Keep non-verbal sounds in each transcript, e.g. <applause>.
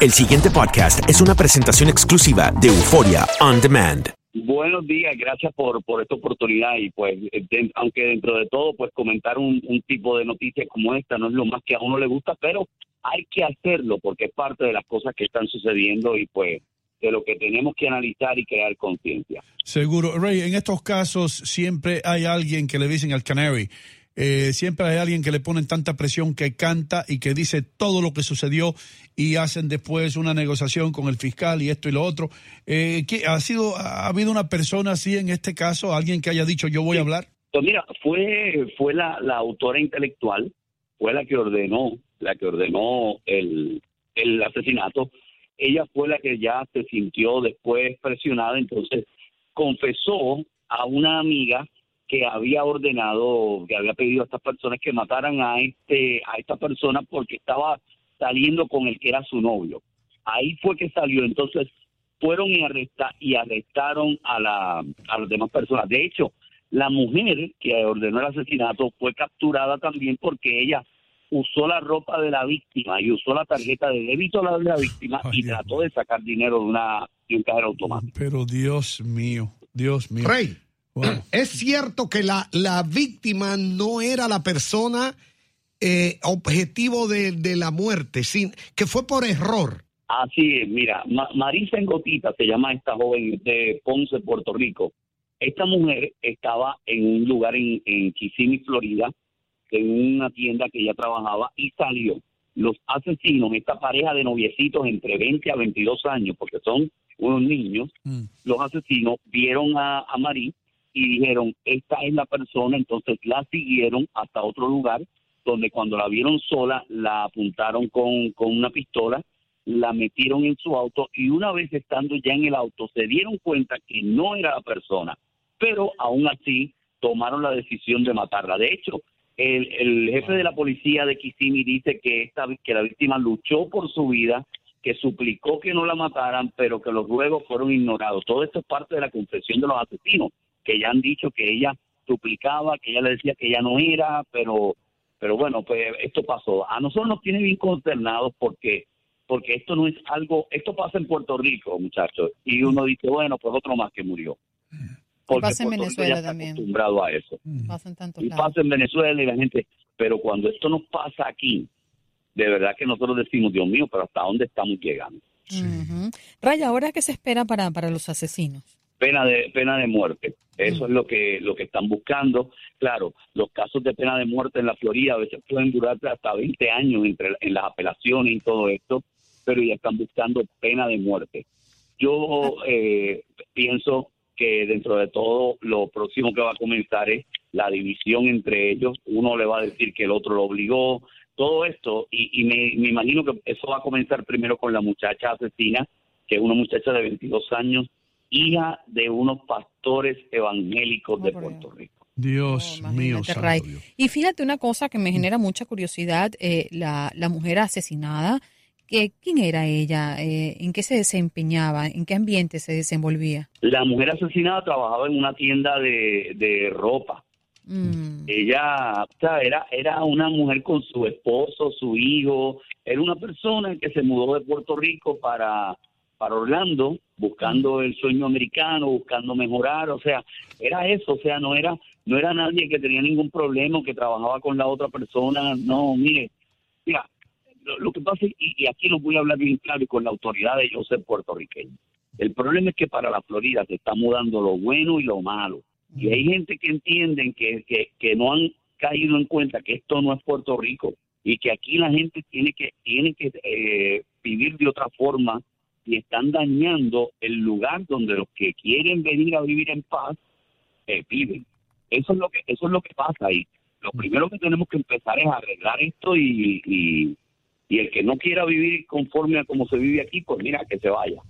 El siguiente podcast es una presentación exclusiva de Euforia On Demand. Buenos días, gracias por, por esta oportunidad y pues de- aunque dentro de todo pues comentar un, un tipo de noticias como esta no es lo más que a uno le gusta, pero hay que hacerlo porque es parte de las cosas que están sucediendo y pues de lo que tenemos que analizar y crear conciencia. Seguro. Ray, en estos casos siempre hay alguien que le dicen al canary, eh, siempre hay alguien que le ponen tanta presión que canta y que dice todo lo que sucedió y hacen después una negociación con el fiscal y esto y lo otro. Eh, ¿qué- ¿ha, sido, ¿Ha habido una persona así en este caso, alguien que haya dicho yo voy a hablar? Pues mira, fue, fue la, la autora intelectual, fue la que ordenó, la que ordenó el, el asesinato. Ella fue la que ya se sintió después presionada, entonces confesó a una amiga que había ordenado, que había pedido a estas personas que mataran a este, a esta persona porque estaba saliendo con el que era su novio. Ahí fue que salió, entonces fueron y, arresta, y arrestaron a, la, a las demás personas. De hecho, la mujer que ordenó el asesinato fue capturada también porque ella usó la ropa de la víctima y usó la tarjeta de débito de la víctima Ay, y Dios trató de sacar dinero de una de un cajero automático. Pero Dios mío, Dios mío. Rey, Wow. es cierto que la, la víctima no era la persona eh, objetivo de, de la muerte, sin, que fue por error. Así es, mira, Ma- Marisa Engotita se llama esta joven de Ponce, Puerto Rico. Esta mujer estaba en un lugar en, en Kissimmee, Florida, en una tienda que ella trabajaba y salió. Los asesinos, esta pareja de noviecitos entre 20 a 22 años, porque son unos niños, Mm. los asesinos vieron a, a Marí y dijeron, esta es la persona, entonces la siguieron hasta otro lugar, donde cuando la vieron sola, la apuntaron con, con una pistola, la metieron en su auto y una vez estando ya en el auto se dieron cuenta que no era la persona, pero aún así tomaron la decisión de matarla. De hecho, el, el jefe de la policía de Kissimmee dice que, esta, que la víctima luchó por su vida, que suplicó que no la mataran, pero que los ruegos fueron ignorados. Todo esto es parte de la confesión de los asesinos, que ya han dicho que ella suplicaba, que ella le decía que ella no era, pero, pero bueno, pues esto pasó. A nosotros nos tiene bien consternados porque porque esto no es algo, esto pasa en Puerto Rico, muchachos, y uno dice, bueno, pues otro más que murió. Porque pasa en Puerto Rico Venezuela ya está también. acostumbrado a eso. Pasa en tantos Y lados. pasa en Venezuela y la gente, pero cuando esto nos pasa aquí, de verdad que nosotros decimos, Dios mío, pero ¿hasta dónde estamos llegando? Ujú. Raya, ¿ahora qué se espera para, para los asesinos? Pena de pena de muerte. Eso es lo que lo que están buscando. Claro, los casos de pena de muerte en la Florida a veces pueden durar hasta 20 años entre en las apelaciones y todo esto, pero ya están buscando pena de muerte. Yo eh, pienso que dentro de todo lo próximo que va a comenzar es la división entre ellos. Uno le va a decir que el otro lo obligó, todo esto, y, y me, me imagino que eso va a comenzar primero con la muchacha asesina, que es una muchacha de 22 años, hija de unos pastores evangélicos de Oh, Puerto Rico. Dios Oh, mío, santo. Dios. Y fíjate una cosa que me genera mucha curiosidad, eh, la, la mujer asesinada, que, ¿quién era ella? Eh, ¿En qué se desempeñaba? ¿En qué ambiente se desenvolvía? La mujer asesinada trabajaba en una tienda de, de ropa. Mm. Ella o sea, era, era una mujer con su esposo, su hijo, era una persona que se mudó de Puerto Rico para, para Orlando, buscando el sueño americano, buscando mejorar, o sea, era eso, o sea, no era, no era nadie que tenía ningún problema, que trabajaba con la otra persona, no, mire, mira, lo, lo que pasa, y aquí lo voy a hablar bien claro y con la autoridad de yo ser puertorriqueño, el problema es que para la Florida se está mudando lo bueno y lo malo. Y hay gente que entienden que, que, que no han caído en cuenta que esto no es Puerto Rico y que aquí la gente tiene que tiene que eh, vivir de otra forma y están dañando el lugar donde los que quieren venir a vivir en paz eh, viven. Eso es lo que eso es lo que pasa ahí. Lo primero que tenemos que empezar es arreglar esto y, y, y el que no quiera vivir conforme a como se vive aquí, pues mira que se vaya.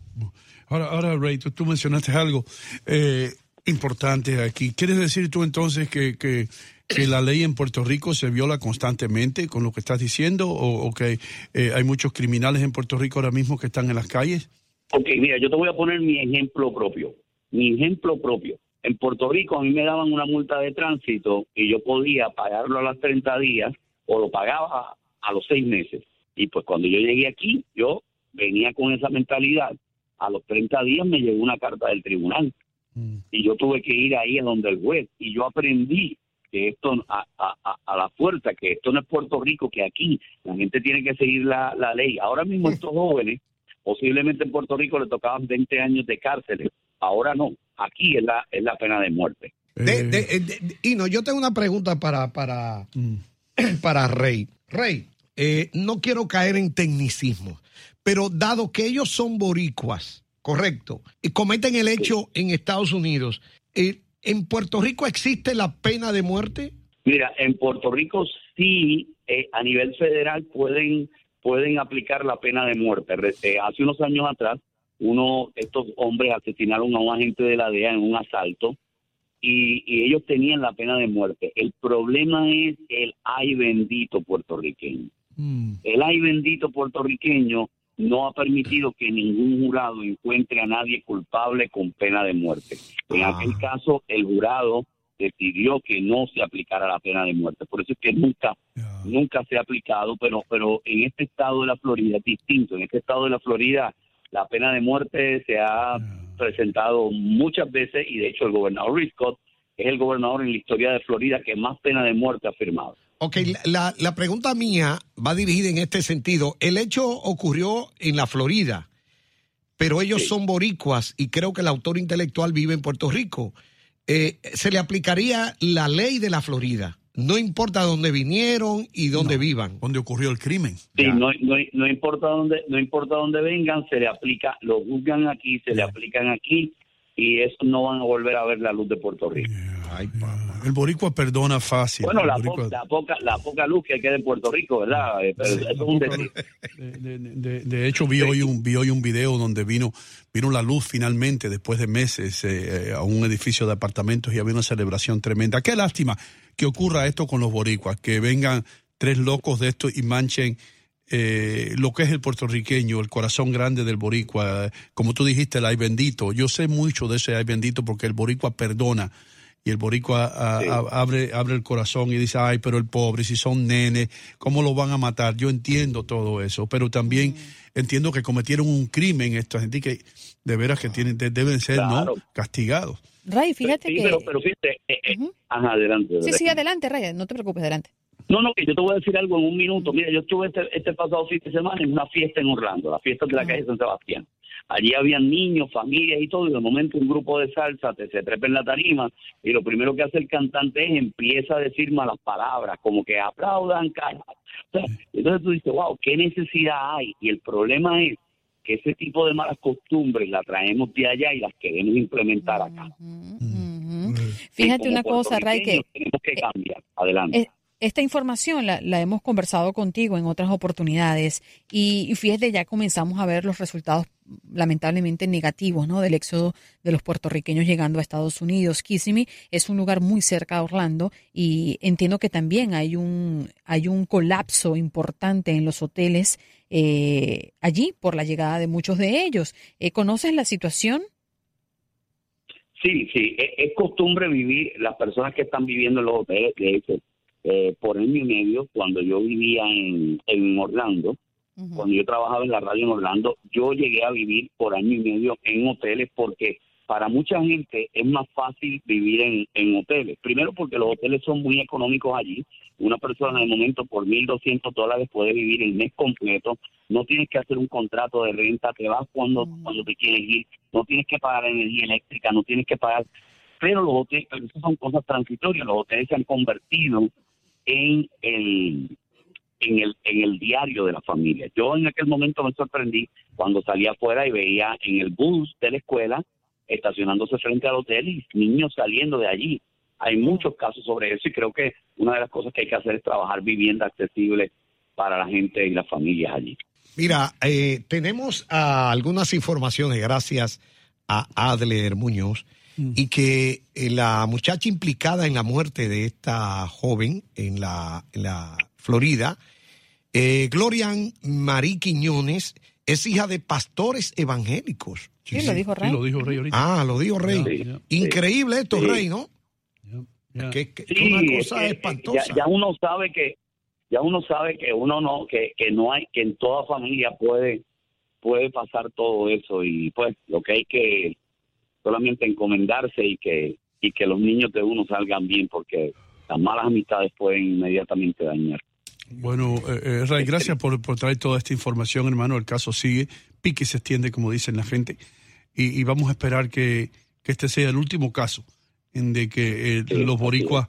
Ahora, ahora Ray, tú, tú mencionaste algo eh, importante aquí. ¿Quieres decir tú entonces que, que, que la ley en Puerto Rico se viola constantemente con lo que estás diciendo o, o que eh, hay muchos criminales en Puerto Rico ahora mismo que están en las calles? Ok, mira, yo te voy a poner mi ejemplo propio. Mi ejemplo propio. En Puerto Rico a mí me daban una multa de tránsito y yo podía pagarlo a los 30 días o lo pagaba a los seis meses. Y pues cuando yo llegué aquí, yo venía con esa mentalidad, a los 30 días me llegó una carta del tribunal Mm. y yo tuve que ir ahí a donde el juez y yo aprendí que esto a, a, a- la fuerza, que esto no es Puerto Rico, que aquí la gente tiene que seguir la, la ley. Ahora mismo estos jóvenes, posiblemente en Puerto Rico le tocaban 20 años de cárcel, ahora no, aquí es la, es la pena de muerte. De- Eh, de- eh, de- y no, yo tengo una pregunta para, para, mm. <clears throat> para Rey. Rey, eh, no quiero caer en tecnicismo, pero dado que ellos son boricuas, correcto, y cometen el hecho en Estados Unidos, eh, ¿en Puerto Rico existe la pena de muerte? Mira, en Puerto Rico sí, eh, a nivel federal pueden pueden aplicar la pena de muerte. Eh, hace unos años atrás, uno estos hombres asesinaron a un agente de la DEA en un asalto y, y ellos tenían la pena de muerte. El problema es el ay bendito puertorriqueño. Mm. El ay bendito puertorriqueño no ha permitido que ningún jurado encuentre a nadie culpable con pena de muerte. En Ah. aquel caso, el jurado decidió que no se aplicara la pena de muerte. Por eso es que nunca, nunca se ha aplicado, pero, pero en este estado de la Florida es distinto. En este estado de la Florida, la pena de muerte se ha presentado muchas veces y de hecho el gobernador Rick Scott es el gobernador en la historia de Florida que más pena de muerte ha firmado. Ok, la, la pregunta mía va dirigida en este sentido. El hecho ocurrió en la Florida, pero ellos Sí. son boricuas y creo que el autor intelectual vive en Puerto Rico. Eh, se le aplicaría la ley de la Florida, no importa dónde vinieron y dónde vivan. ¿Dónde ocurrió el crimen? Sí, no, no, no importa dónde, no importa dónde vengan, se le aplica, lo juzgan aquí, se le aplican aquí y eso no van a volver a ver la luz de Puerto Rico. Ay, papá. El boricua perdona fácil. Bueno, la, boricua- po- la poca, la poca luz que queda en Puerto Rico, ¿verdad? Eh, eso es un decir. De, de- de- de hecho, vi hoy un vi hoy un video donde vino vino la luz finalmente después de meses eh, a un edificio de apartamentos y había una celebración tremenda. Qué lástima que ocurra esto con los boricuas, que vengan tres locos de esto y manchen eh, lo que es el puertorriqueño, el corazón grande del boricua. Como tú dijiste, el ay bendito. Yo sé mucho de ese ay bendito porque el boricua perdona y el boricua a- Sí. a- abre, abre el corazón y dice, ay, pero el pobre, si son nenes, ¿cómo lo van a matar? Yo entiendo todo eso, pero también entiendo que cometieron un crimen esta gente y que de veras que tienen, de- deben ser Claro. ¿no? castigados. Ray, fíjate Sí, que... pero, pero fíjate, eh, eh, ajá, adelante. Sí, sí, adelante. Ray, no te preocupes, adelante. No, no, que yo te voy a decir algo en un minuto. Mira, yo estuve este, este pasado fin de semana en una fiesta en Orlando, la fiesta de la calle San Sebastián. Allí habían niños, familias y todo, y de momento un grupo de salsa te, se trepa en la tarima y lo primero que hace el cantante es empieza a decir malas palabras, como que aplaudan, cara. O sea, entonces tú dices, wow, ¿qué necesidad hay? Y el problema es que ese tipo de malas costumbres las traemos de allá y las queremos implementar acá. Mm. Fíjate una cosa, Ray, que Tenemos que cambiar. Adelante. Eh, esta información la, la hemos conversado contigo en otras oportunidades y, y fíjate, ya comenzamos a ver los resultados lamentablemente negativos ¿no? del éxodo de los puertorriqueños llegando a Estados Unidos. Kissimmee es un lugar muy cerca de Orlando y entiendo que también hay un, hay un colapso importante en los hoteles eh, allí por la llegada de muchos de ellos. Eh, ¿Conoces la situación? Sí, sí, es, es costumbre vivir, las personas que están viviendo en los hoteles, de hecho, eh, por año y medio, cuando yo vivía en, en Orlando, cuando yo trabajaba en la radio en Orlando, yo llegué a vivir por año y medio en hoteles porque para mucha gente es más fácil vivir en, en hoteles. Primero porque los hoteles son muy económicos allí. Una persona de momento por 1.200 dólares puede vivir el mes completo. No tienes que hacer un contrato de renta, te vas cuando, cuando te quieres ir. No tienes que pagar energía eléctrica, no tienes que pagar... Pero los hoteles, pero esas son cosas transitorias. Los hoteles se han convertido en el en el en el diario de la familia. Yo en aquel momento me sorprendí cuando salía afuera y veía en el bus de la escuela estacionándose frente al hotel y niños saliendo de allí. Hay muchos casos sobre eso y creo que una de las cosas que hay que hacer es trabajar vivienda accesible para la gente y las familias allí. Mira, eh, tenemos ah, algunas informaciones gracias a Adler Muñoz y que eh, la muchacha implicada en la muerte de esta joven en la, en la Florida, eh, Glorian Marí Quiñones, es hija de pastores evangélicos. Sí, lo dijo Ray. Sí, lo dijo Rey ahorita. Ah, lo dijo Rey. Sí, sí. Increíble esto, Sí. Rey, ¿no? Que, que- Sí, una cosa eh, espantosa. Ya, ya uno sabe que ya uno sabe que uno no que, que no hay que en toda familia puede puede pasar todo eso y pues lo que hay que solamente encomendarse y que y que los niños de uno salgan bien porque las malas amistades pueden inmediatamente dañar. Bueno, eh, eh, Ray, gracias por, por, traer toda esta información, hermano. El caso sigue, pique se extiende, como dicen la gente, y, vamos a esperar que, que, este sea el último caso en de que eh, los boricuas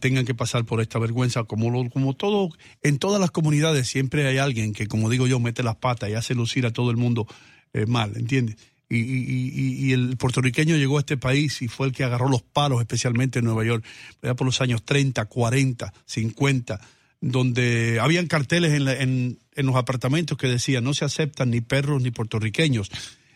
tengan que pasar por esta vergüenza, como, lo, como todo, en todas las comunidades siempre hay alguien que, como digo yo, mete las patas y hace lucir a todo el mundo mal, ¿entiendes? Y, y, y, el puertorriqueño llegó a este país y fue el que agarró los palos, especialmente en Nueva York, por los años 30, 40, 50 donde habían carteles en, los apartamentos que decían no se aceptan ni perros ni puertorriqueños.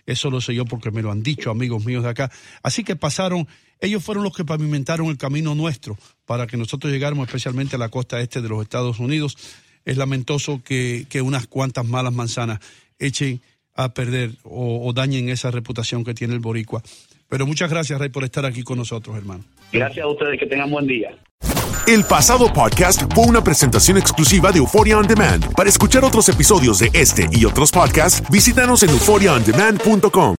Eso lo sé yo porque me lo han dicho amigos míos de acá. Así que pasaron, ellos fueron los que pavimentaron el camino nuestro para que nosotros llegáramos especialmente a la costa este de los Estados Unidos. Es lamentoso que unas cuantas malas manzanas echen a perder o, o, dañen esa reputación que tiene el boricua. Pero muchas gracias, Rey, por estar aquí con nosotros, hermano. Gracias a ustedes, que tengan buen día. El pasado podcast fue una presentación exclusiva de Euphoria On Demand. Para escuchar otros episodios de este y otros podcasts, visítanos en euphoriaondemand.com.